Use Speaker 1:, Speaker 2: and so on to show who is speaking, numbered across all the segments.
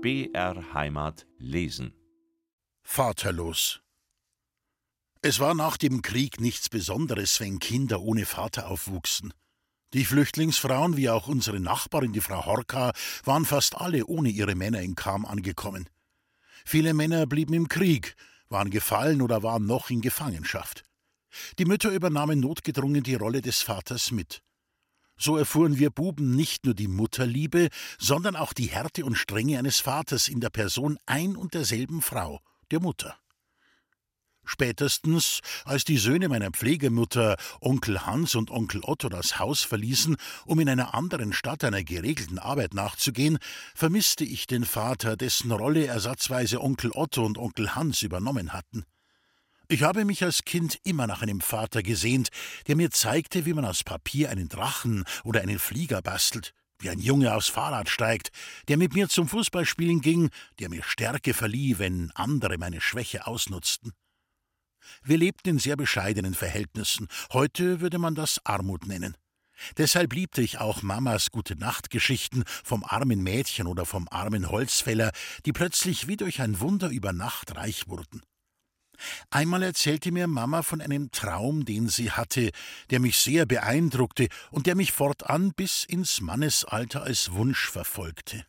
Speaker 1: BR Heimat lesen.
Speaker 2: Vaterlos. Es war nach dem Krieg nichts Besonderes, wenn Kinder ohne Vater aufwuchsen. Die Flüchtlingsfrauen, wie auch unsere Nachbarin, die Frau Horka, waren fast alle ohne ihre Männer in Kam angekommen. Viele Männer blieben im Krieg, waren gefallen oder waren noch in Gefangenschaft. Die Mütter übernahmen notgedrungen die Rolle des Vaters mit. So erfuhren wir Buben nicht nur die Mutterliebe, sondern auch die Härte und Strenge eines Vaters in der Person ein und derselben Frau, der Mutter. Spätestens, als die Söhne meiner Pflegemutter, Onkel Hans und Onkel Otto, das Haus verließen, um in einer anderen Stadt einer geregelten Arbeit nachzugehen, vermisste ich den Vater, dessen Rolle ersatzweise Onkel Otto und Onkel Hans übernommen hatten. Ich habe mich als Kind immer nach einem Vater gesehnt, der mir zeigte, wie man aus Papier einen Drachen oder einen Flieger bastelt, wie ein Junge aufs Fahrrad steigt, der mit mir zum Fußballspielen ging, der mir Stärke verlieh, wenn andere meine Schwäche ausnutzten. Wir lebten in sehr bescheidenen Verhältnissen. Heute würde man das Armut nennen. Deshalb liebte ich auch Mamas gute Nachtgeschichten vom armen Mädchen oder vom armen Holzfäller, die plötzlich wie durch ein Wunder über Nacht reich wurden. Einmal erzählte mir Mama von einem Traum, den sie hatte, der mich sehr beeindruckte und der mich fortan bis ins Mannesalter als Wunsch verfolgte.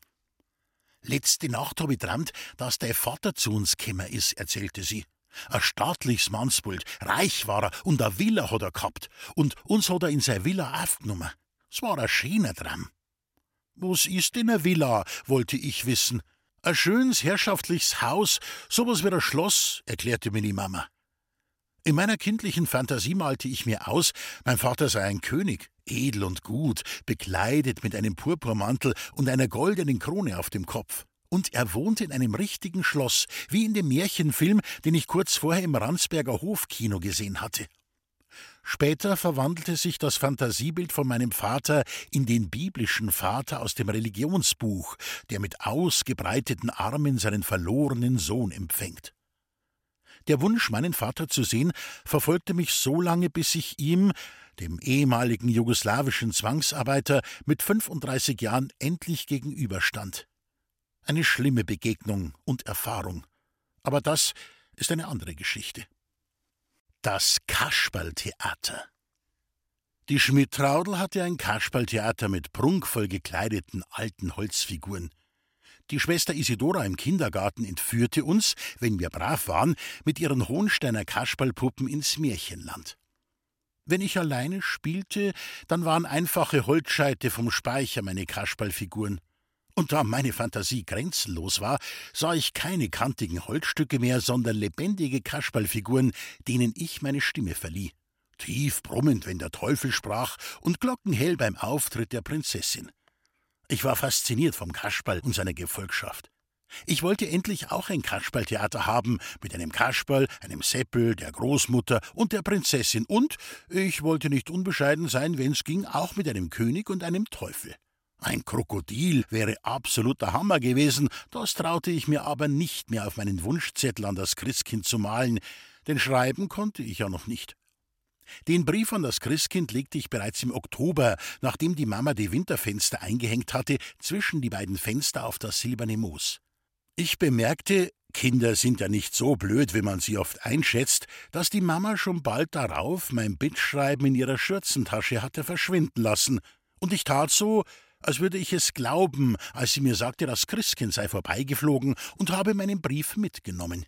Speaker 2: Letzte Nacht habe ich träumt, dass der Vater zu uns gekommen ist, erzählte sie. Ein staatliches Mannsbild, reich war er und a Villa hat er gehabt und uns hat er in seine Villa aufgenommen. Es war ein schöner Traum. Was ist denn eine Villa, wollte ich wissen. Ein schönes herrschaftliches Haus, sowas wie ein Schloss, erklärte mir die Mama. In meiner kindlichen Fantasie malte ich mir aus, mein Vater sei ein König, edel und gut, bekleidet mit einem Purpurmantel und einer goldenen Krone auf dem Kopf. Und er wohnte in einem richtigen Schloss, wie in dem Märchenfilm, den ich kurz vorher im Ransberger Hofkino gesehen hatte. Später verwandelte sich das Fantasiebild von meinem Vater in den biblischen Vater aus dem Religionsbuch, der mit ausgebreiteten Armen seinen verlorenen Sohn empfängt. Der Wunsch, meinen Vater zu sehen, verfolgte mich so lange, bis ich ihm, dem ehemaligen jugoslawischen Zwangsarbeiter, mit 35 Jahren endlich gegenüberstand. Eine schlimme Begegnung und Erfahrung. Aber das ist eine andere Geschichte. Das Kasperltheater. Die Schmidt-Traudel hatte ein Kasperltheater mit prunkvoll gekleideten alten Holzfiguren. Die Schwester Isidora im Kindergarten entführte uns, wenn wir brav waren, mit ihren Hohensteiner Kasperlpuppen ins Märchenland. Wenn ich alleine spielte, dann waren einfache Holzscheite vom Speicher meine Kasperlfiguren. Und da meine Fantasie grenzenlos war, sah ich keine kantigen Holzstücke mehr, sondern lebendige Kasperlfiguren, denen ich meine Stimme verlieh. Tief brummend, wenn der Teufel sprach, und glockenhell beim Auftritt der Prinzessin. Ich war fasziniert vom Kasperl und seiner Gefolgschaft. Ich wollte endlich auch ein Kasperltheater haben, mit einem Kasperl, einem Seppel, der Großmutter und der Prinzessin, und ich wollte nicht unbescheiden sein, wenn's ging, auch mit einem König und einem Teufel. Ein Krokodil wäre absoluter Hammer gewesen, das traute ich mir aber nicht mehr auf meinen Wunschzettel an das Christkind zu malen, denn schreiben konnte ich ja noch nicht. Den Brief an das Christkind legte ich bereits im Oktober, nachdem die Mama die Winterfenster eingehängt hatte, zwischen die beiden Fenster auf das silberne Moos. Ich bemerkte, Kinder sind ja nicht so blöd, wie man sie oft einschätzt, dass die Mama schon bald darauf mein Bittschreiben in ihrer Schürzentasche hatte verschwinden lassen, und ich tat so, als würde ich es glauben, als sie mir sagte, das Christkind sei vorbeigeflogen und habe meinen Brief mitgenommen.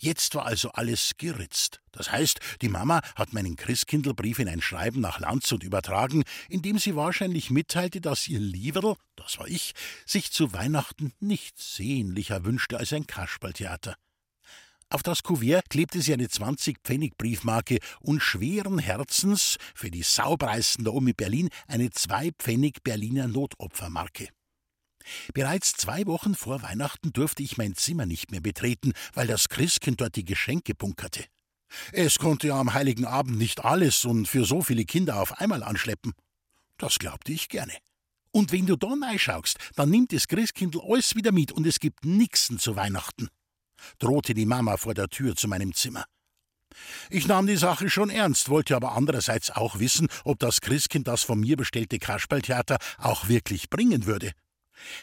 Speaker 2: Jetzt war also alles geritzt. Das heißt, die Mama hat meinen Christkindlbrief in ein Schreiben nach Landshut übertragen, in dem sie wahrscheinlich mitteilte, dass ihr Lieberl, das war ich, sich zu Weihnachten nichts sehnlicher wünschte als ein Kasperltheater. Auf das Kuvert klebte sie eine 20-Pfennig-Briefmarke und schweren Herzens für die Saupreisen der Omi Berlin eine 2-Pfennig Berliner Notopfermarke. Bereits zwei Wochen vor Weihnachten durfte ich mein Zimmer nicht mehr betreten, weil das Christkind dort die Geschenke bunkerte. Es konnte ja am heiligen Abend nicht alles und für so viele Kinder auf einmal anschleppen. Das glaubte ich gerne. Und wenn du da reinschaust, dann nimmt das Christkindl alles wieder mit und es gibt nixen zu Weihnachten drohte die Mama vor der Tür zu meinem Zimmer. Ich nahm die Sache schon ernst, wollte aber andererseits auch wissen, ob das Christkind das von mir bestellte Kasperltheater auch wirklich bringen würde.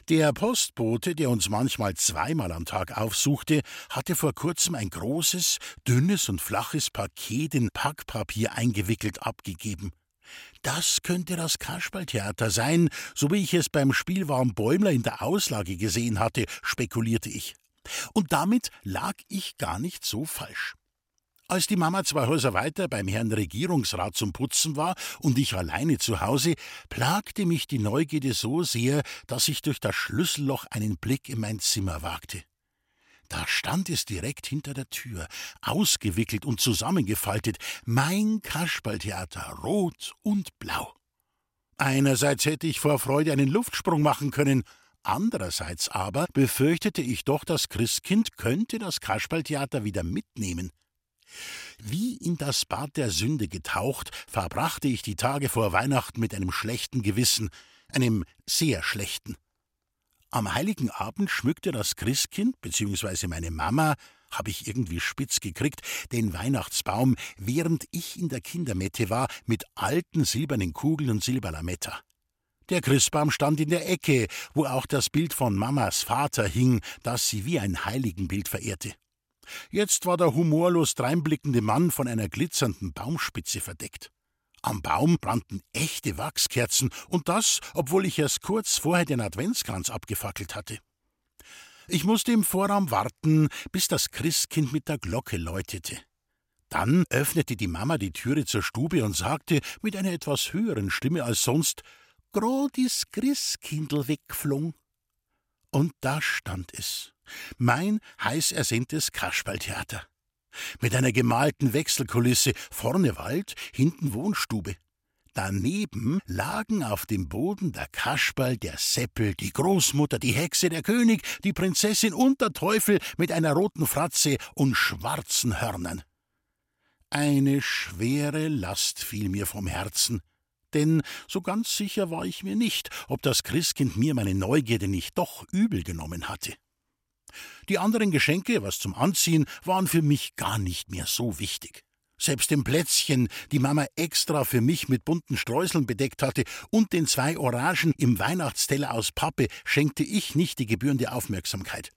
Speaker 2: Der Postbote, der uns manchmal zweimal am Tag aufsuchte, hatte vor kurzem ein großes, dünnes und flaches Paket in Packpapier eingewickelt abgegeben. Das könnte das Kasperltheater sein, so wie ich es beim Spielwagen Bäumler in der Auslage gesehen hatte, spekulierte ich. Und damit lag ich gar nicht so falsch. Als die Mama zwei Häuser weiter beim Herrn Regierungsrat zum Putzen war und ich alleine zu Hause, plagte mich die Neugierde so sehr, dass ich durch das Schlüsselloch einen Blick in mein Zimmer wagte. Da stand es direkt hinter der Tür, ausgewickelt und zusammengefaltet, mein Kasperltheater, rot und blau. Einerseits hätte ich vor Freude einen Luftsprung machen können, andererseits aber befürchtete ich doch, das Christkind könnte das Kasperltheater wieder mitnehmen. Wie in das Bad der Sünde getaucht, verbrachte ich die Tage vor Weihnachten mit einem schlechten Gewissen, einem sehr schlechten. Am heiligen Abend schmückte das Christkind bzw. meine Mama, habe ich irgendwie spitz gekriegt, den Weihnachtsbaum, während ich in der Kindermette war, mit alten silbernen Kugeln und Silberlametta. Der Christbaum stand in der Ecke, wo auch das Bild von Mamas Vater hing, das sie wie ein Heiligenbild verehrte. Jetzt war der humorlos dreinblickende Mann von einer glitzernden Baumspitze verdeckt. Am Baum brannten echte Wachskerzen, und das, obwohl ich erst kurz vorher den Adventskranz abgefackelt hatte. Ich musste im Vorraum warten, bis das Christkind mit der Glocke läutete. Dann öffnete die Mama die Türe zur Stube und sagte mit einer etwas höheren Stimme als sonst: Grad is Christkindl weggeflogen. Und da stand es. Mein heiß ersehntes Kasperltheater. Mit einer gemalten Wechselkulisse, vorne Wald, hinten Wohnstube. Daneben lagen auf dem Boden der Kasperl, der Seppel, die Großmutter, die Hexe, der König, die Prinzessin und der Teufel mit einer roten Fratze und schwarzen Hörnern. Eine schwere Last fiel mir vom Herzen, denn so ganz sicher war ich mir nicht, ob das Christkind mir meine Neugierde nicht doch übel genommen hatte. Die anderen Geschenke, was zum Anziehen, waren für mich gar nicht mehr so wichtig. Selbst den Plätzchen, die Mama extra für mich mit bunten Streuseln bedeckt hatte, und den zwei Orangen im Weihnachtsteller aus Pappe schenkte ich nicht die gebührende Aufmerksamkeit.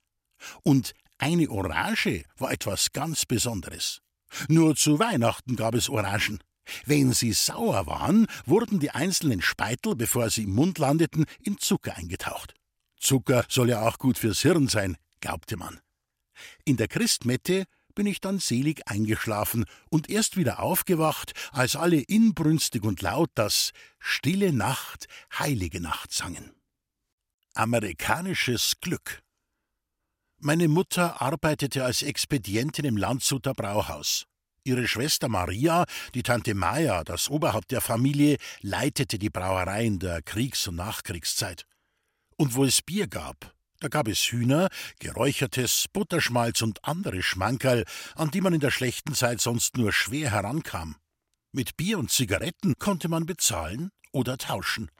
Speaker 2: Und eine Orange war etwas ganz Besonderes. Nur zu Weihnachten gab es Orangen. Wenn sie sauer waren, wurden die einzelnen Speitel, bevor sie im Mund landeten, in Zucker eingetaucht. Zucker soll ja auch gut fürs Hirn sein, glaubte man. In der Christmette bin ich dann selig eingeschlafen und erst wieder aufgewacht, als alle inbrünstig und laut das Stille Nacht, heilige Nacht sangen. Amerikanisches Glück. Meine Mutter arbeitete als Expedientin im Landshuter Brauhaus. Ihre Schwester Maria, die Tante Maya, das Oberhaupt der Familie, leitete die Brauerei in der Kriegs- und Nachkriegszeit. Und wo es Bier gab, da gab es Hühner, Geräuchertes, Butterschmalz und andere Schmankerl, an die man in der schlechten Zeit sonst nur schwer herankam. Mit Bier und Zigaretten konnte man bezahlen oder tauschen.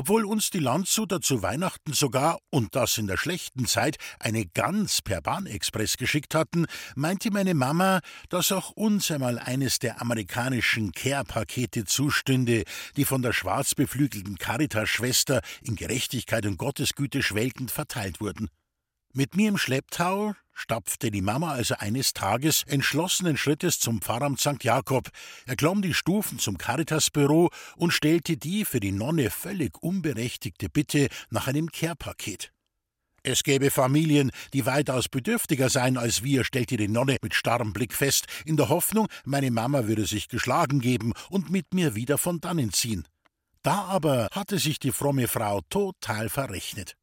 Speaker 2: Obwohl uns die Landshuter zu Weihnachten sogar, und das in der schlechten Zeit, eine Gans per Bahnexpress geschickt hatten, meinte meine Mama, dass auch uns einmal eines der amerikanischen Care-Pakete zustünde, die von der schwarzbeflügelten Caritas-Schwester in Gerechtigkeit und Gottesgüte schwelgend verteilt wurden. Mit mir im Schlepptau stapfte die Mama also eines Tages entschlossenen Schrittes zum Pfarramt St. Jakob, erklomm die Stufen zum Caritasbüro und stellte die für die Nonne völlig unberechtigte Bitte nach einem Kehrpaket. Es gäbe Familien, die weitaus bedürftiger seien als wir, stellte die Nonne mit starrem Blick fest, in der Hoffnung, meine Mama würde sich geschlagen geben und mit mir wieder von dannen ziehen. Da aber hatte sich die fromme Frau total verrechnet.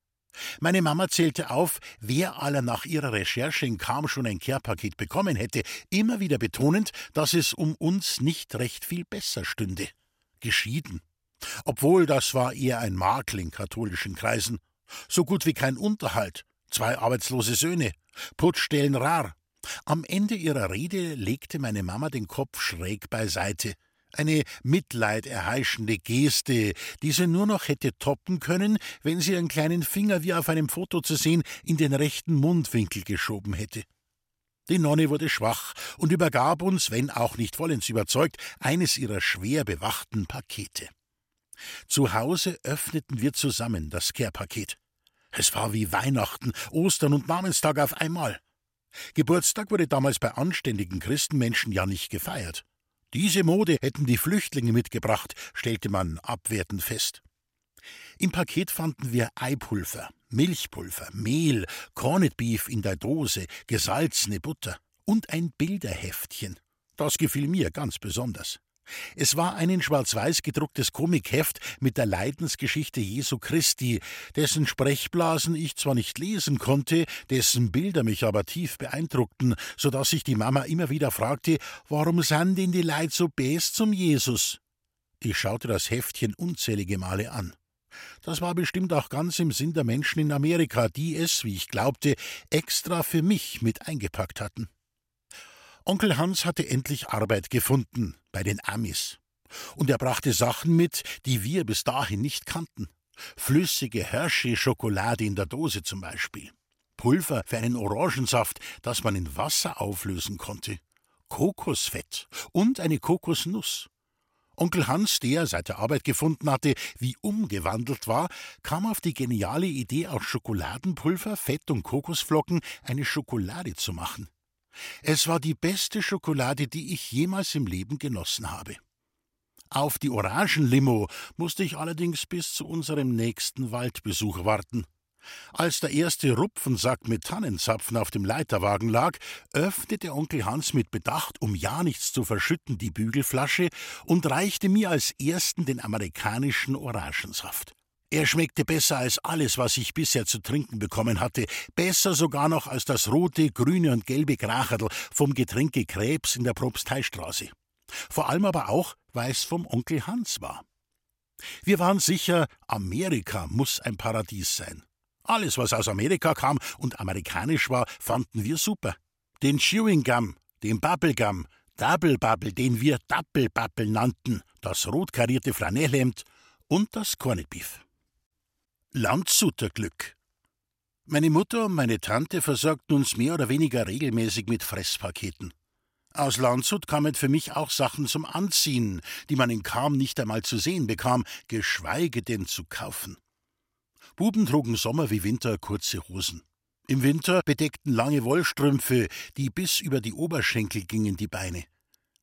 Speaker 2: Meine Mama zählte auf, wer aller nach ihrer Recherche in Kam schon ein Kehrpaket bekommen hätte, immer wieder betonend, dass es um uns nicht recht viel besser stünde. Geschieden. Obwohl das war eher ein Makel in katholischen Kreisen. So gut wie kein Unterhalt. Zwei arbeitslose Söhne. Putzstellen rar. Am Ende ihrer Rede legte meine Mama den Kopf schräg beiseite eine mitleiderheischende Geste, die sie nur noch hätte toppen können, wenn sie ihren kleinen Finger wie auf einem Foto zu sehen in den rechten Mundwinkel geschoben hätte. Die Nonne wurde schwach und übergab uns, wenn auch nicht vollends überzeugt, eines ihrer schwer bewachten Pakete. Zu Hause öffneten wir zusammen das Care-Paket. Es war wie Weihnachten, Ostern und Namenstag auf einmal. Geburtstag wurde damals bei anständigen Christenmenschen ja nicht gefeiert. Diese Mode hätten die Flüchtlinge mitgebracht, stellte man abwertend fest. Im Paket fanden wir Eipulver, Milchpulver, Mehl, Corned Beef in der Dose, gesalzene Butter und ein Bilderheftchen. Das gefiel mir ganz besonders. Es war ein in schwarz-weiß gedrucktes Komikheft mit der Leidensgeschichte Jesu Christi, dessen Sprechblasen ich zwar nicht lesen konnte, dessen Bilder mich aber tief beeindruckten, so dass sich die Mama immer wieder fragte, warum sind denn die Leid so best zum Jesus? Ich schaute das Heftchen unzählige Male an. Das war bestimmt auch ganz im Sinn der Menschen in Amerika, die es, wie ich glaubte, extra für mich mit eingepackt hatten. Onkel Hans hatte endlich Arbeit gefunden bei den Amis. Und er brachte Sachen mit, die wir bis dahin nicht kannten. Flüssige Hershey-Schokolade in der Dose zum Beispiel. Pulver für einen Orangensaft, das man in Wasser auflösen konnte. Kokosfett und eine Kokosnuss. Onkel Hans, der seit der Arbeit gefunden hatte, wie umgewandelt war, kam auf die geniale Idee, aus Schokoladenpulver, Fett und Kokosflocken eine Schokolade zu machen. Es war die beste Schokolade, die ich jemals im Leben genossen habe. Auf die Orangenlimo musste ich allerdings bis zu unserem nächsten Waldbesuch warten. Als der erste Rupfensack mit Tannenzapfen auf dem Leiterwagen lag, öffnete Onkel Hans mit Bedacht, um ja nichts zu verschütten, die Bügelflasche und reichte mir als ersten den amerikanischen Orangensaft. Er schmeckte besser als alles, was ich bisher zu trinken bekommen hatte, besser sogar noch als das rote, grüne und gelbe Kracherl vom Getränke Krebs in der Propsteistraße. Vor allem aber auch, weil es vom Onkel Hans war. Wir waren sicher, Amerika muss ein Paradies sein. Alles, was aus Amerika kam und amerikanisch war, fanden wir super. Den Chewing Gum, den Bubblegum, Double Bubble, den wir Double Bubble nannten, das rot karierte Flanellhemd und das Corned Beef. Landshuter Glück. Meine Mutter und meine Tante versorgten uns mehr oder weniger regelmäßig mit Fresspaketen. Aus Landshut kamen für mich auch Sachen zum Anziehen, die man in Kam nicht einmal zu sehen bekam, geschweige denn zu kaufen. Buben trugen Sommer wie Winter kurze Hosen. Im Winter bedeckten lange Wollstrümpfe, die bis über die Oberschenkel gingen, die Beine.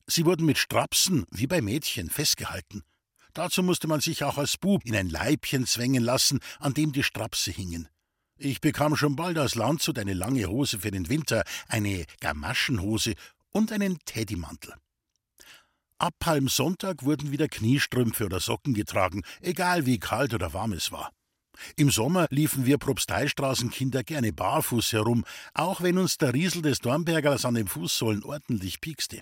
Speaker 2: Sie wurden mit Strapsen, wie bei Mädchen, festgehalten. Dazu musste man sich auch als Bub in ein Leibchen zwängen lassen, an dem die Strapse hingen. Ich bekam schon bald aus Landshut eine lange Hose für den Winter, eine Gamaschenhose und einen Teddymantel. Ab Palmsonntag wurden wieder Kniestrümpfe oder Socken getragen, egal wie kalt oder warm es war. Im Sommer liefen wir Propsteistraßenkinder gerne barfuß herum, auch wenn uns der Riesel des Dornbergers an den Fußsohlen ordentlich piekste.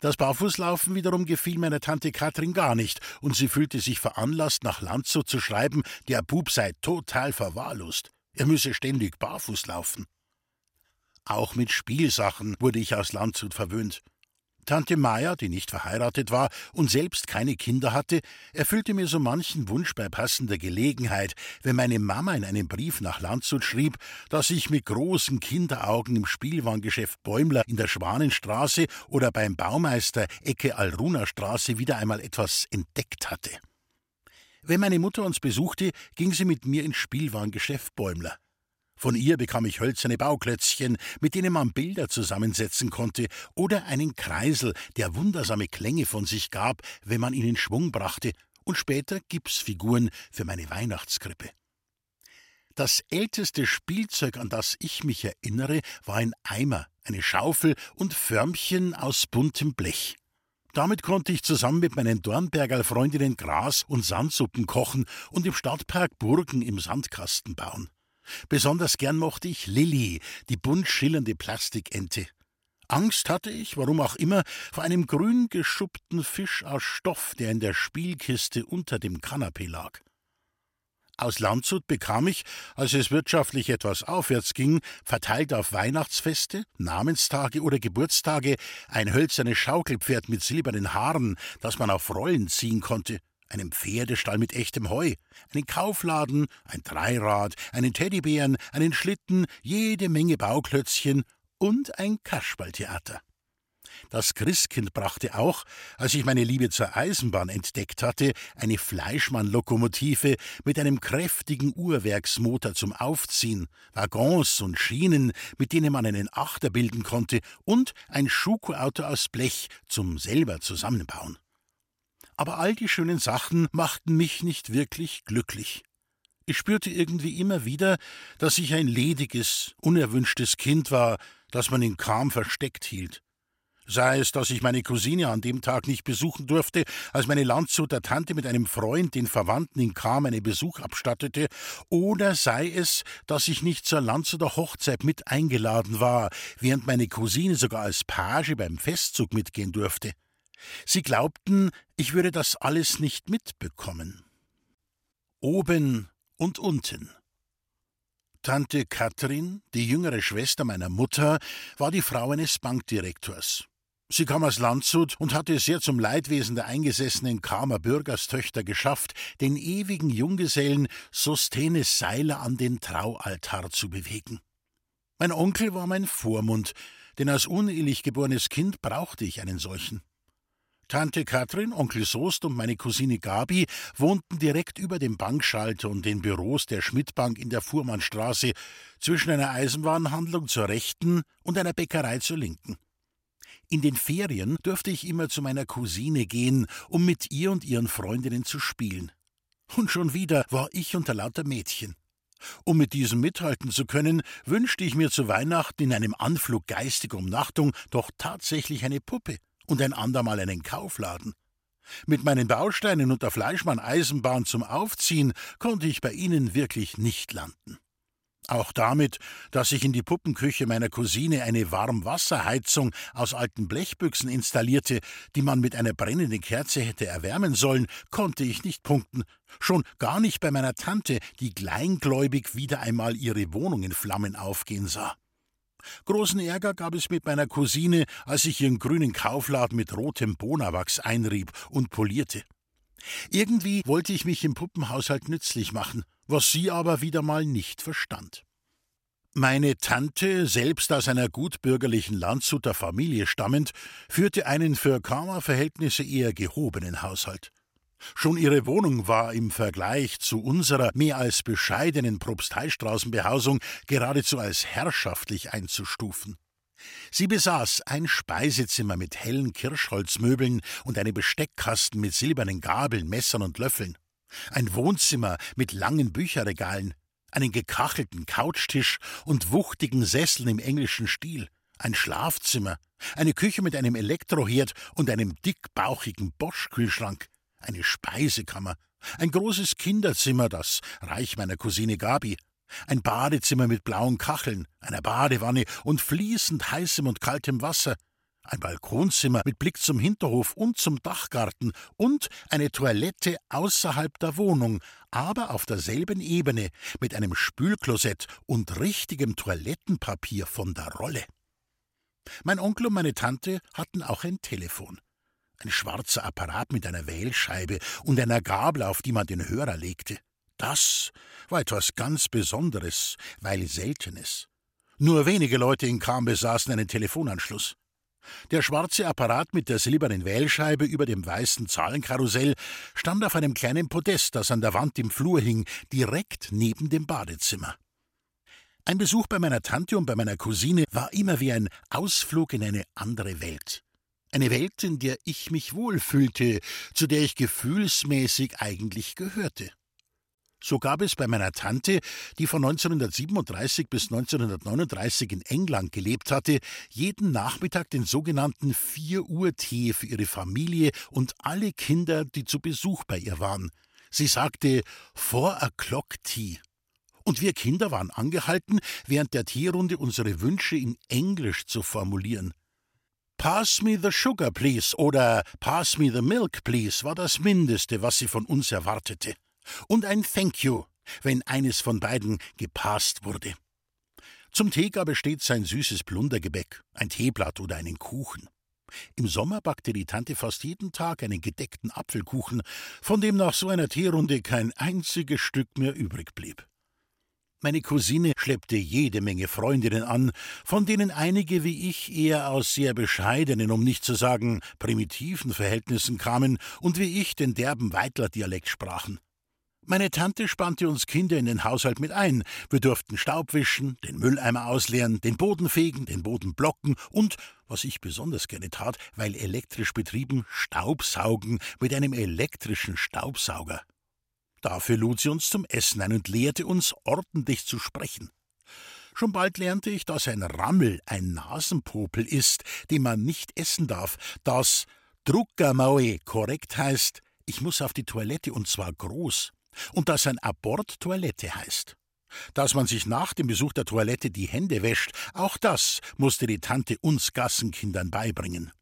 Speaker 2: Das Barfußlaufen wiederum gefiel meiner Tante Katrin gar nicht, und sie fühlte sich veranlasst, nach Landshut zu schreiben, der Bub sei total verwahrlost. Er müsse ständig barfuß laufen. Auch mit Spielsachen wurde ich aus Landshut verwöhnt. Tante Maya, die nicht verheiratet war und selbst keine Kinder hatte, erfüllte mir so manchen Wunsch bei passender Gelegenheit, wenn meine Mama in einem Brief nach Landshut schrieb, dass ich mit großen Kinderaugen im Spielwarengeschäft Bäumler in der Schwanenstraße oder beim Baumeister Ecke Alruna Straße wieder einmal etwas entdeckt hatte. Wenn meine Mutter uns besuchte, ging sie mit mir ins Spielwarengeschäft Bäumler. Von ihr bekam ich hölzerne Bauklötzchen, mit denen man Bilder zusammensetzen konnte, oder einen Kreisel, der wundersame Klänge von sich gab, wenn man ihn in Schwung brachte, und später Gipsfiguren für meine Weihnachtskrippe. Das älteste Spielzeug, an das ich mich erinnere, war ein Eimer, eine Schaufel und Förmchen aus buntem Blech. Damit konnte ich zusammen mit meinen Dornberger Freundinnen Gras- und Sandsuppen kochen und im Stadtpark Burgen im Sandkasten bauen. Besonders gern mochte ich Lilly, die bunt schillernde Plastikente. Angst hatte ich, warum auch immer, vor einem grün geschuppten Fisch aus Stoff, der in der Spielkiste unter dem Kanapee lag. Aus Landshut bekam ich, als es wirtschaftlich etwas aufwärts ging, verteilt auf Weihnachtsfeste, Namenstage oder Geburtstage ein hölzernes Schaukelpferd mit silbernen Haaren, das man auf Rollen ziehen konnte einen Pferdestall mit echtem Heu, einen Kaufladen, ein Dreirad, einen Teddybären, einen Schlitten, jede Menge Bauklötzchen und ein Kasperltheater. Das Christkind brachte auch, als ich meine Liebe zur Eisenbahn entdeckt hatte, eine Fleischmann-Lokomotive mit einem kräftigen Uhrwerksmotor zum Aufziehen, Waggons und Schienen, mit denen man einen Achter bilden konnte, und ein Schuko-Auto aus Blech zum selber zusammenbauen. Aber all die schönen Sachen machten mich nicht wirklich glücklich. Ich spürte irgendwie immer wieder, dass ich ein lediges, unerwünschtes Kind war, das man in Kram versteckt hielt. Sei es, dass ich meine Cousine an dem Tag nicht besuchen durfte, als meine Landshuter Tante mit einem Freund den Verwandten in Kam einen Besuch abstattete, oder sei es, dass ich nicht zur Landshuter Hochzeit mit eingeladen war, während meine Cousine sogar als Page beim Festzug mitgehen durfte. Sie glaubten, ich würde das alles nicht mitbekommen. Oben und unten. Tante Kathrin, die jüngere Schwester meiner Mutter, war die Frau eines Bankdirektors. Sie kam aus Landshut und hatte es sehr zum Leidwesen der eingesessenen Kamer Bürgerstöchter geschafft, den ewigen Junggesellen Sostenes Seiler an den Traualtar zu bewegen. Mein Onkel war mein Vormund, denn als unehelich geborenes Kind brauchte ich einen solchen. Tante Katrin, Onkel Soest und meine Cousine Gabi wohnten direkt über dem Bankschalter und den Büros der Schmidtbank in der Fuhrmannstraße zwischen einer Eisenwarenhandlung zur rechten und einer Bäckerei zur linken. In den Ferien durfte ich immer zu meiner Cousine gehen, um mit ihr und ihren Freundinnen zu spielen. Und schon wieder war ich unter lauter Mädchen. Um mit diesem mithalten zu können, wünschte ich mir zu Weihnachten in einem Anflug geistiger Umnachtung doch tatsächlich eine Puppe und ein andermal einen Kaufladen. Mit meinen Bausteinen und der Fleischmann-Eisenbahn zum Aufziehen konnte ich bei ihnen wirklich nicht landen. Auch damit, dass ich in die Puppenküche meiner Cousine eine Warmwasserheizung aus alten Blechbüchsen installierte, die man mit einer brennenden Kerze hätte erwärmen sollen, konnte ich nicht punkten. Schon gar nicht bei meiner Tante, die kleingläubig wieder einmal ihre Wohnung in Flammen aufgehen sah. Großen Ärger gab es mit meiner Cousine, als ich ihren grünen Kaufladen mit rotem Bonawachs einrieb und polierte. Irgendwie wollte ich mich im Puppenhaushalt nützlich machen, was sie aber wieder mal nicht verstand. Meine Tante, selbst aus einer gutbürgerlichen Landshuter Familie stammend, führte einen für Karma-Verhältnisse eher gehobenen Haushalt. Schon ihre Wohnung war im Vergleich zu unserer mehr als bescheidenen Propsteistraßenbehausung geradezu als herrschaftlich einzustufen. Sie besaß ein Speisezimmer mit hellen Kirschholzmöbeln und einen Besteckkasten mit silbernen Gabeln, Messern und Löffeln, ein Wohnzimmer mit langen Bücherregalen, einen gekachelten Couchtisch und wuchtigen Sesseln im englischen Stil, ein Schlafzimmer, eine Küche mit einem Elektroherd und einem dickbauchigen Bosch-Kühlschrank, eine Speisekammer, ein großes Kinderzimmer, das Reich meiner Cousine Gabi, ein Badezimmer mit blauen Kacheln, einer Badewanne und fließend heißem und kaltem Wasser, ein Balkonzimmer mit Blick zum Hinterhof und zum Dachgarten und eine Toilette außerhalb der Wohnung, aber auf derselben Ebene mit einem Spülklosett und richtigem Toilettenpapier von der Rolle. Mein Onkel und meine Tante hatten auch ein Telefon ein schwarzer Apparat mit einer Wählscheibe und einer Gabel, auf die man den Hörer legte. Das war etwas ganz Besonderes, weil Seltenes. Nur wenige Leute in Kam besaßen einen Telefonanschluss. Der schwarze Apparat mit der silbernen Wählscheibe über dem weißen Zahlenkarussell stand auf einem kleinen Podest, das an der Wand im Flur hing, direkt neben dem Badezimmer. Ein Besuch bei meiner Tante und bei meiner Cousine war immer wie ein Ausflug in eine andere Welt. Eine Welt, in der ich mich wohlfühlte, zu der ich gefühlsmäßig eigentlich gehörte. So gab es bei meiner Tante, die von 1937 bis 1939 in England gelebt hatte, jeden Nachmittag den sogenannten Vier Uhr Tee für ihre Familie und alle Kinder, die zu Besuch bei ihr waren. Sie sagte Four O'Clock Tea. Und wir Kinder waren angehalten, während der Teerunde unsere Wünsche in Englisch zu formulieren. Pass me the sugar, please oder Pass me the milk, please war das Mindeste, was sie von uns erwartete. Und ein Thank you, wenn eines von beiden gepasst wurde. Zum Tee gab es stets ein süßes Plundergebäck, ein Teeblatt oder einen Kuchen. Im Sommer backte die Tante fast jeden Tag einen gedeckten Apfelkuchen, von dem nach so einer Teerunde kein einziges Stück mehr übrig blieb. Meine Cousine schleppte jede Menge Freundinnen an, von denen einige wie ich eher aus sehr bescheidenen, um nicht zu sagen primitiven Verhältnissen kamen und wie ich den derben Weitler-Dialekt sprachen. Meine Tante spannte uns Kinder in den Haushalt mit ein. Wir durften Staub wischen, den Mülleimer ausleeren, den Boden fegen, den Boden blocken und, was ich besonders gerne tat, weil elektrisch betrieben, Staubsaugen mit einem elektrischen Staubsauger. Dafür lud sie uns zum Essen ein und lehrte uns, ordentlich zu sprechen. Schon bald lernte ich, dass ein Rammel ein Nasenpopel ist, den man nicht essen darf, dass Druckermaue korrekt heißt, ich muss auf die Toilette und zwar groß, und dass ein Abort Toilette heißt. Dass man sich nach dem Besuch der Toilette die Hände wäscht, auch das musste die Tante uns Gassenkindern beibringen.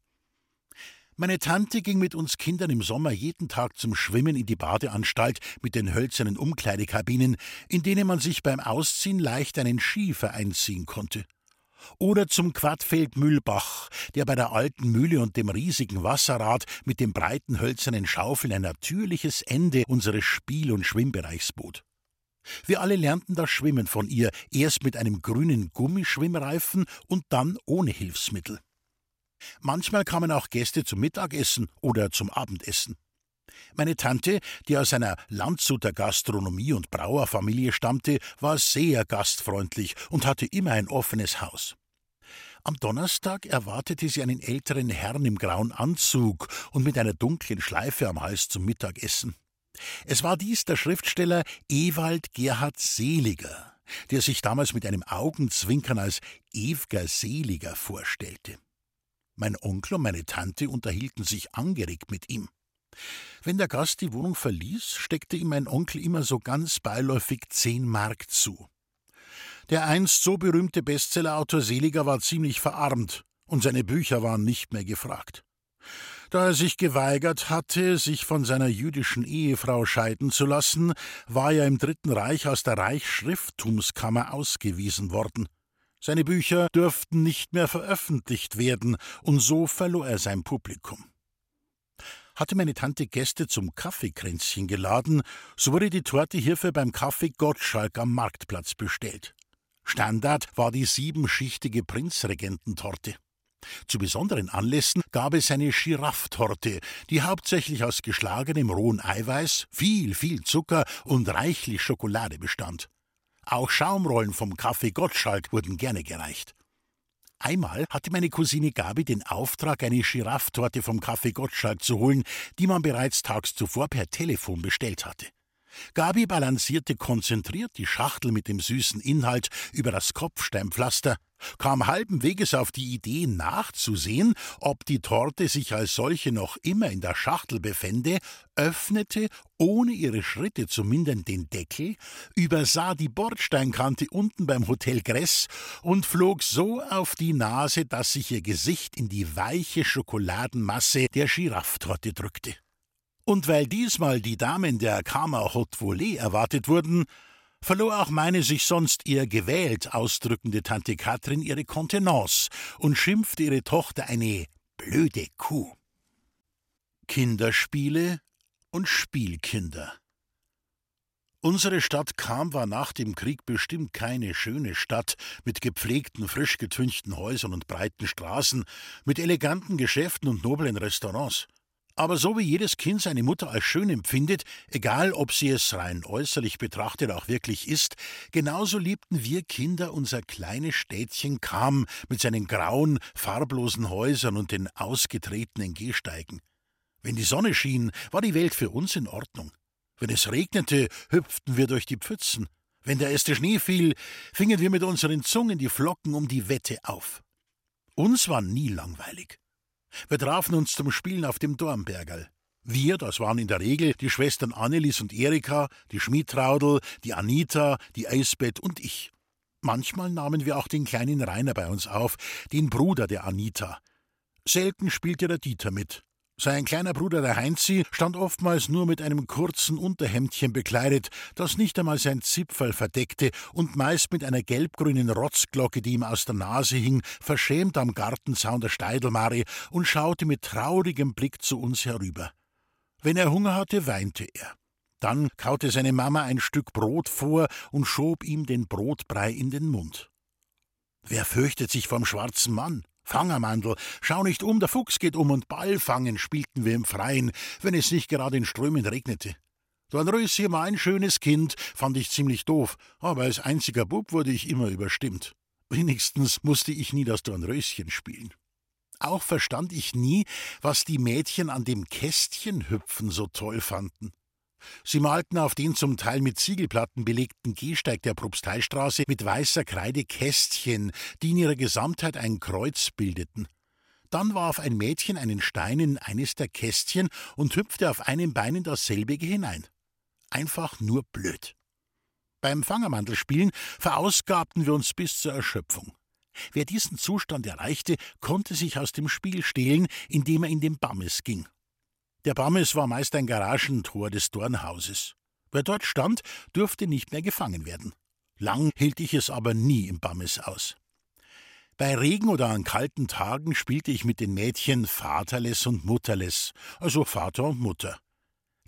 Speaker 2: Meine Tante ging mit uns Kindern im Sommer jeden Tag zum Schwimmen in die Badeanstalt mit den hölzernen Umkleidekabinen, in denen man sich beim Ausziehen leicht einen Schiefer einziehen konnte. Oder zum Quadfeld Mühlbach, der bei der alten Mühle und dem riesigen Wasserrad mit dem breiten hölzernen Schaufeln ein natürliches Ende unseres Spiel- und Schwimmbereichs bot. Wir alle lernten das Schwimmen von ihr, erst mit einem grünen Gummischwimmreifen und dann ohne Hilfsmittel. Manchmal kamen auch Gäste zum Mittagessen oder zum Abendessen. Meine Tante, die aus einer Landshuter Gastronomie und Brauerfamilie stammte, war sehr gastfreundlich und hatte immer ein offenes Haus. Am Donnerstag erwartete sie einen älteren Herrn im grauen Anzug und mit einer dunklen Schleife am Hals zum Mittagessen. Es war dies der Schriftsteller Ewald Gerhard Seliger, der sich damals mit einem Augenzwinkern als Ewger Seliger vorstellte. Mein Onkel und meine Tante unterhielten sich angeregt mit ihm. Wenn der Gast die Wohnung verließ, steckte ihm mein Onkel immer so ganz beiläufig zehn Mark zu. Der einst so berühmte Bestsellerautor Seliger war ziemlich verarmt und seine Bücher waren nicht mehr gefragt. Da er sich geweigert hatte, sich von seiner jüdischen Ehefrau scheiden zu lassen, war er im Dritten Reich aus der Reichsschrifttumskammer ausgewiesen worden. Seine Bücher dürften nicht mehr veröffentlicht werden, und so verlor er sein Publikum. Hatte meine Tante Gäste zum Kaffeekränzchen geladen, so wurde die Torte hierfür beim Kaffee Gottschalk am Marktplatz bestellt. Standard war die siebenschichtige Prinzregententorte. Zu besonderen Anlässen gab es eine Girafftorte, die hauptsächlich aus geschlagenem rohen Eiweiß, viel, viel Zucker und reichlich Schokolade bestand. Auch Schaumrollen vom Kaffee Gottschalk wurden gerne gereicht. Einmal hatte meine Cousine Gabi den Auftrag, eine Girafftorte vom Kaffee Gottschalk zu holen, die man bereits tags zuvor per Telefon bestellt hatte. Gabi balancierte konzentriert die Schachtel mit dem süßen Inhalt über das Kopfsteinpflaster, kam halben Weges auf die Idee nachzusehen, ob die Torte sich als solche noch immer in der Schachtel befände, öffnete, ohne ihre Schritte zu mindern, den Deckel, übersah die Bordsteinkante unten beim Hotel Gress und flog so auf die Nase, dass sich ihr Gesicht in die weiche Schokoladenmasse der Girafftorte drückte. Und weil diesmal die Damen der Kammer Haute Volée erwartet wurden, verlor auch meine sich sonst eher gewählt ausdrückende Tante Katrin ihre Kontenance und schimpfte ihre Tochter eine blöde Kuh. Kinderspiele und Spielkinder. Unsere Stadt Kam war nach dem Krieg bestimmt keine schöne Stadt mit gepflegten, frisch getünchten Häusern und breiten Straßen, mit eleganten Geschäften und noblen Restaurants. Aber so wie jedes Kind seine Mutter als schön empfindet, egal ob sie es rein äußerlich betrachtet auch wirklich ist, genauso liebten wir Kinder unser kleines Städtchen Kam mit seinen grauen, farblosen Häusern und den ausgetretenen Gehsteigen. Wenn die Sonne schien, war die Welt für uns in Ordnung. Wenn es regnete, hüpften wir durch die Pfützen. Wenn der erste Schnee fiel, fingen wir mit unseren Zungen die Flocken um die Wette auf. Uns war nie langweilig. Wir trafen uns zum Spielen auf dem Dornbergerl. Wir, das waren in der Regel die Schwestern Annelis und Erika, die Schmidtraudel, die Anita, die Eisbeth und ich. Manchmal nahmen wir auch den kleinen Rainer bei uns auf, den Bruder der Anita. Selten spielte der Dieter mit. Sein kleiner Bruder der Heinzi stand oftmals nur mit einem kurzen Unterhemdchen bekleidet, das nicht einmal sein Zipfel verdeckte und meist mit einer gelbgrünen Rotzglocke, die ihm aus der Nase hing, verschämt am Gartenzaun der Steidelmare und schaute mit traurigem Blick zu uns herüber. Wenn er Hunger hatte, weinte er. Dann kaute seine Mama ein Stück Brot vor und schob ihm den Brotbrei in den Mund. Wer fürchtet sich vom schwarzen Mann? Fangermandel, schau nicht um, der Fuchs geht um und Ball fangen spielten wir im Freien, wenn es nicht gerade in Strömen regnete. Dornröschen war ein schönes Kind, fand ich ziemlich doof, aber als einziger Bub wurde ich immer überstimmt. Wenigstens musste ich nie das Dornröschen spielen. Auch verstand ich nie, was die Mädchen an dem Kästchenhüpfen so toll fanden. Sie malten auf den zum Teil mit Ziegelplatten belegten Gehsteig der Propsteistraße mit weißer Kreide Kästchen, die in ihrer Gesamtheit ein Kreuz bildeten. Dann warf ein Mädchen einen Stein in eines der Kästchen und hüpfte auf einem Bein in dasselbige hinein. Einfach nur blöd. Beim Fangermantelspielen verausgabten wir uns bis zur Erschöpfung. Wer diesen Zustand erreichte, konnte sich aus dem Spiel stehlen, indem er in den Bammes ging. Der Bammes war meist ein Garagentor des Dornhauses. Wer dort stand, durfte nicht mehr gefangen werden. Lang hielt ich es aber nie im Bammes aus. Bei Regen oder an kalten Tagen spielte ich mit den Mädchen Vaterless und Mutterless, also Vater und Mutter.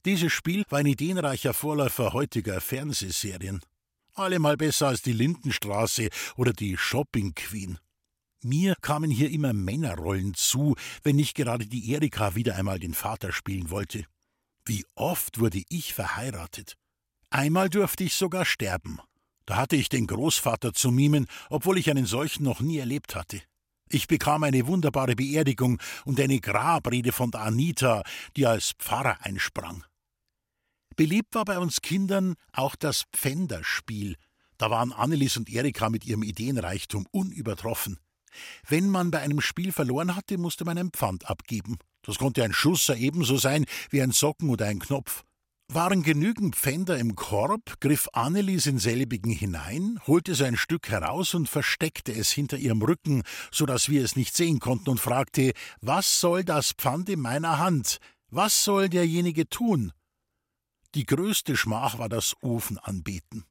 Speaker 2: Dieses Spiel war ein ideenreicher Vorläufer heutiger Fernsehserien. Allemal besser als die Lindenstraße oder die Shopping Queen. Mir kamen hier immer Männerrollen zu, wenn nicht gerade die Erika wieder einmal den Vater spielen wollte. Wie oft wurde ich verheiratet? Einmal durfte ich sogar sterben. Da hatte ich den Großvater zu mimen, obwohl ich einen solchen noch nie erlebt hatte. Ich bekam eine wunderbare Beerdigung und eine Grabrede von der Anita, die als Pfarrer einsprang. Beliebt war bei uns Kindern auch das Pfänderspiel. Da waren Annelis und Erika mit ihrem Ideenreichtum unübertroffen. Wenn man bei einem Spiel verloren hatte, musste man ein Pfand abgeben. Das konnte ein Schusser ebenso sein wie ein Socken oder ein Knopf. Waren genügend Pfänder im Korb, griff Annelis in selbigen hinein, holte sein Stück heraus und versteckte es hinter ihrem Rücken, so dass wir es nicht sehen konnten, und fragte: Was soll das Pfand in meiner Hand? Was soll derjenige tun? Die größte Schmach war das Ofenanbeten.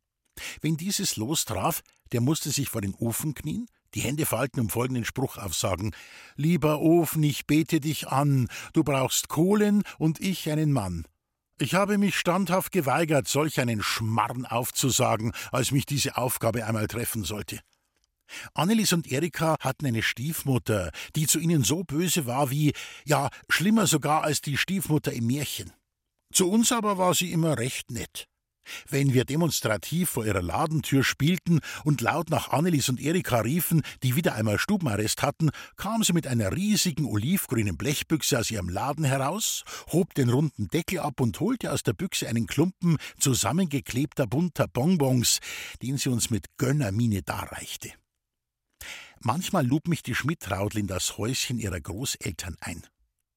Speaker 2: Wenn dieses lostraf, der musste sich vor den Ofen knien, die Hände falten und folgenden Spruch aufsagen: Lieber Ofen, ich bete dich an, du brauchst Kohlen und ich einen Mann. Ich habe mich standhaft geweigert, solch einen Schmarrn aufzusagen, als mich diese Aufgabe einmal treffen sollte. Annelis und Erika hatten eine Stiefmutter, die zu ihnen so böse war wie, ja, schlimmer sogar als die Stiefmutter im Märchen. Zu uns aber war sie immer recht nett. Wenn wir demonstrativ vor ihrer Ladentür spielten und laut nach Annelis und Erika riefen, die wieder einmal Stubenarrest hatten, kam sie mit einer riesigen olivgrünen Blechbüchse aus ihrem Laden heraus, hob den runden Deckel ab und holte aus der Büchse einen Klumpen zusammengeklebter bunter Bonbons, den sie uns mit Gönnermiene darreichte. Manchmal lud mich die Schmidtraudl in das Häuschen ihrer Großeltern ein.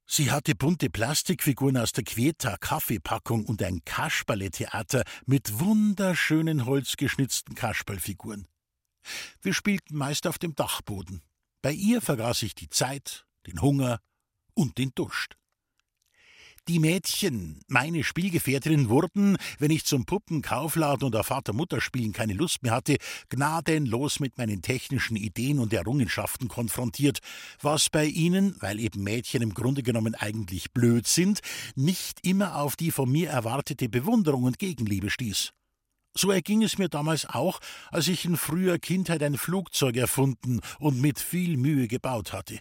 Speaker 2: Sie hatte bunte Plastikfiguren aus der Queta Kaffeepackung und ein Kasperletheater mit wunderschönen holzgeschnitzten Kasperlfiguren. Wir spielten meist auf dem Dachboden. Bei ihr vergaß ich die Zeit, den Hunger und den Durst. Die Mädchen, meine Spielgefährtinnen, wurden, wenn ich zum Puppenkaufladen oder Vater-Mutter-Spielen keine Lust mehr hatte, gnadenlos mit meinen technischen Ideen und Errungenschaften konfrontiert, was bei ihnen, weil eben Mädchen im Grunde genommen eigentlich blöd sind, nicht immer auf die von mir erwartete Bewunderung und Gegenliebe stieß. So erging es mir damals auch, als ich in früher Kindheit ein Flugzeug erfunden und mit viel Mühe gebaut hatte.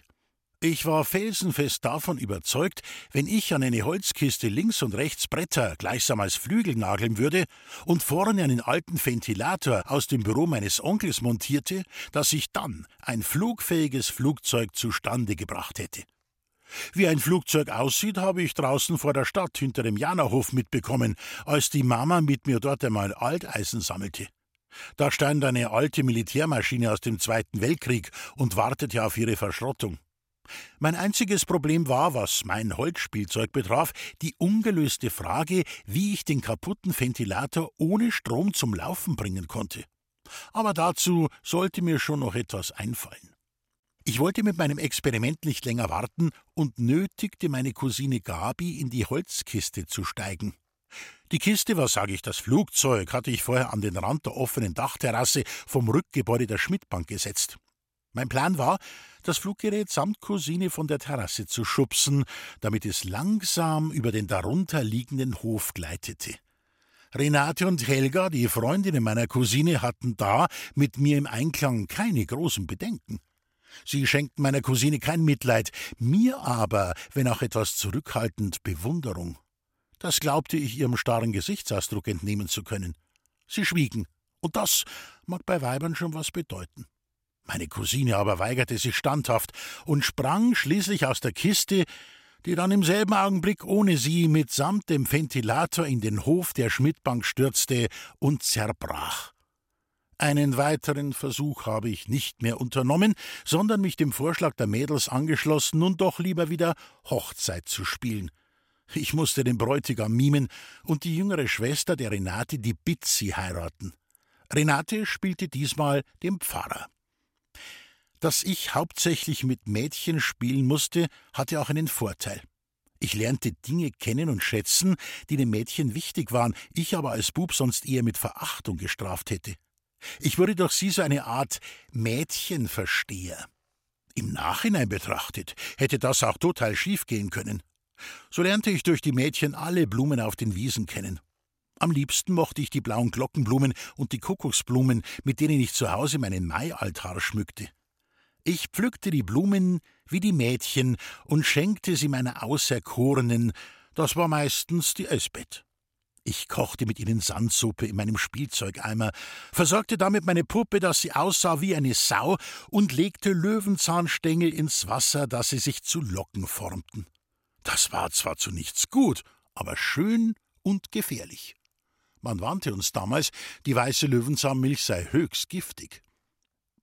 Speaker 2: Ich war felsenfest davon überzeugt, wenn ich an eine Holzkiste links und rechts Bretter gleichsam als Flügel nageln würde und vorne einen alten Ventilator aus dem Büro meines Onkels montierte, dass ich dann ein flugfähiges Flugzeug zustande gebracht hätte. Wie ein Flugzeug aussieht, habe ich draußen vor der Stadt hinter dem Janahof mitbekommen, als die Mama mit mir dort einmal Alteisen sammelte. Da stand eine alte Militärmaschine aus dem Zweiten Weltkrieg und wartete auf ihre Verschrottung. Mein einziges Problem war, was mein Holzspielzeug betraf, die ungelöste Frage, wie ich den kaputten Ventilator ohne Strom zum Laufen bringen konnte. Aber dazu sollte mir schon noch etwas einfallen. Ich wollte mit meinem Experiment nicht länger warten und nötigte meine Cousine Gabi in die Holzkiste zu steigen. Die Kiste, was sage ich, das Flugzeug, hatte ich vorher an den Rand der offenen Dachterrasse vom Rückgebäude der Schmidtbank gesetzt. Mein Plan war, das Fluggerät samt Cousine von der Terrasse zu schubsen, damit es langsam über den darunter liegenden Hof gleitete. Renate und Helga, die Freundinnen meiner Cousine, hatten da mit mir im Einklang keine großen Bedenken. Sie schenkten meiner Cousine kein Mitleid, mir aber, wenn auch etwas zurückhaltend, Bewunderung. Das glaubte ich ihrem starren Gesichtsausdruck entnehmen zu können. Sie schwiegen, und das mag bei Weibern schon was bedeuten. Meine Cousine aber weigerte sich standhaft und sprang schließlich aus der Kiste, die dann im selben Augenblick ohne sie mitsamt dem Ventilator in den Hof der Schmidtbank stürzte und zerbrach. Einen weiteren Versuch habe ich nicht mehr unternommen, sondern mich dem Vorschlag der Mädels angeschlossen, nun doch lieber wieder Hochzeit zu spielen. Ich musste den Bräutigam mimen und die jüngere Schwester der Renate, die Bitzi, heiraten. Renate spielte diesmal den Pfarrer. Dass ich hauptsächlich mit Mädchen spielen musste, hatte auch einen Vorteil. Ich lernte Dinge kennen und schätzen, die den Mädchen wichtig waren, ich aber als Bub sonst eher mit Verachtung gestraft hätte. Ich wurde durch sie so eine Art Mädchenversteher. Im Nachhinein betrachtet hätte das auch total schief gehen können. So lernte ich durch die Mädchen alle Blumen auf den Wiesen kennen. Am liebsten mochte ich die blauen Glockenblumen und die Kuckucksblumen, mit denen ich zu Hause meinen Maialtar schmückte. Ich pflückte die Blumen wie die Mädchen und schenkte sie meiner Auserkorenen, das war meistens die Elsbeth. Ich kochte mit ihnen Sandsuppe in meinem Spielzeugeimer, versorgte damit meine Puppe, dass sie aussah wie eine Sau, und legte Löwenzahnstängel ins Wasser, dass sie sich zu Locken formten. Das war zwar zu nichts gut, aber schön und gefährlich. Man warnte uns damals, die weiße Löwenzahnmilch sei höchst giftig.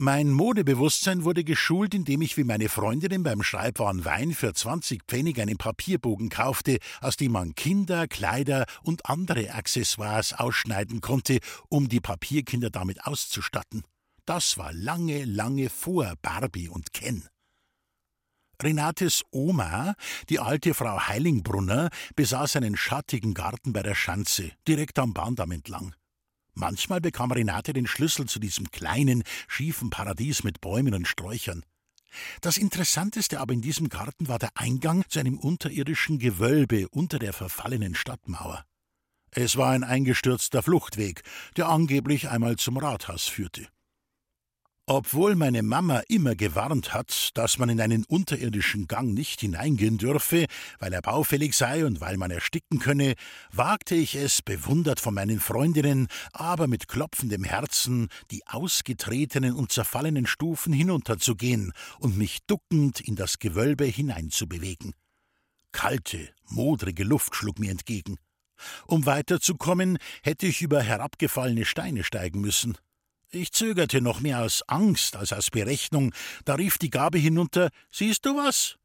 Speaker 2: Mein Modebewusstsein wurde geschult, indem ich wie meine Freundinnen beim Schreibwaren Wein für 20 Pfennig einen Papierbogen kaufte, aus dem man Kinder, Kleider und andere Accessoires ausschneiden konnte, um die Papierkinder damit auszustatten. Das war lange, lange vor Barbie und Ken. Renates Oma, die alte Frau Heilingbrunner, besaß einen schattigen Garten bei der Schanze, direkt am Bahndamm entlang. Manchmal bekam Renate den Schlüssel zu diesem kleinen, schiefen Paradies mit Bäumen und Sträuchern. Das Interessanteste aber in diesem Garten war der Eingang zu einem unterirdischen Gewölbe unter der verfallenen Stadtmauer. Es war ein eingestürzter Fluchtweg, der angeblich einmal zum Rathaus führte. Obwohl meine Mama immer gewarnt hat, dass man in einen unterirdischen Gang nicht hineingehen dürfe, weil er baufällig sei und weil man ersticken könne, wagte ich es, bewundert von meinen Freundinnen, aber mit klopfendem Herzen, die ausgetretenen und zerfallenen Stufen hinunterzugehen und mich duckend in das Gewölbe hineinzubewegen. Kalte, modrige Luft schlug mir entgegen. Um weiterzukommen, hätte ich über herabgefallene Steine steigen müssen. Ich zögerte noch mehr aus Angst als aus Berechnung, da rief die Gabe hinunter Siehst du was?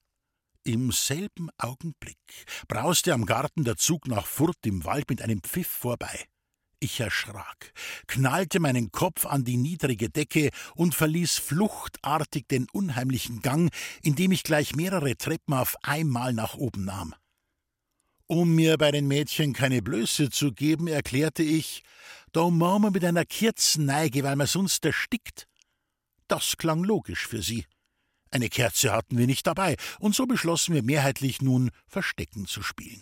Speaker 2: Im selben Augenblick brauste am Garten der Zug nach Furt im Wald mit einem Pfiff vorbei. Ich erschrak, knallte meinen Kopf an die niedrige Decke und verließ fluchtartig den unheimlichen Gang, indem ich gleich mehrere Treppen auf einmal nach oben nahm. Um mir bei den Mädchen keine Blöße zu geben, erklärte ich, da machen wir mit einer Kerzen neige, weil man sonst erstickt. Das klang logisch für sie. Eine Kerze hatten wir nicht dabei, und so beschlossen wir mehrheitlich nun Verstecken zu spielen.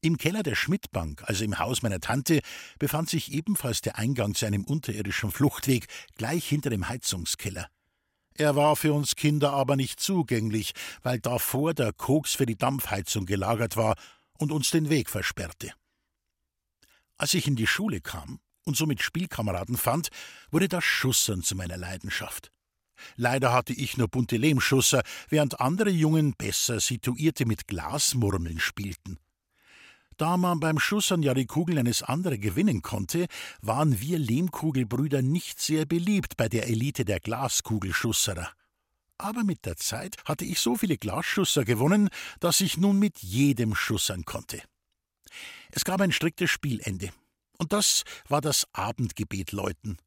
Speaker 2: Im Keller der Schmidtbank, also im Haus meiner Tante, befand sich ebenfalls der Eingang zu einem unterirdischen Fluchtweg, gleich hinter dem Heizungskeller. Er war für uns Kinder aber nicht zugänglich, weil davor der Koks für die Dampfheizung gelagert war und uns den Weg versperrte. Als ich in die Schule kam und somit Spielkameraden fand, wurde das Schussern zu meiner Leidenschaft. Leider hatte ich nur bunte Lehmschusser, während andere Jungen besser situierte mit Glasmurmeln spielten. Da man beim Schussern ja die Kugeln eines anderen gewinnen konnte, waren wir Lehmkugelbrüder nicht sehr beliebt bei der Elite der Glaskugelschusserer. Aber mit der Zeit hatte ich so viele Glasschusser gewonnen, dass ich nun mit jedem schussern konnte. Es gab ein striktes Spielende. Und das war das Abendgebetläuten.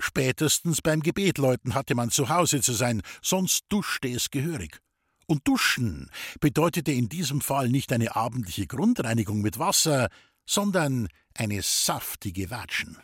Speaker 2: Spätestens beim Gebetläuten hatte man zu Hause zu sein, sonst duschte es gehörig. Und duschen bedeutete in diesem Fall nicht eine abendliche Grundreinigung mit Wasser, sondern eine saftige Watschen.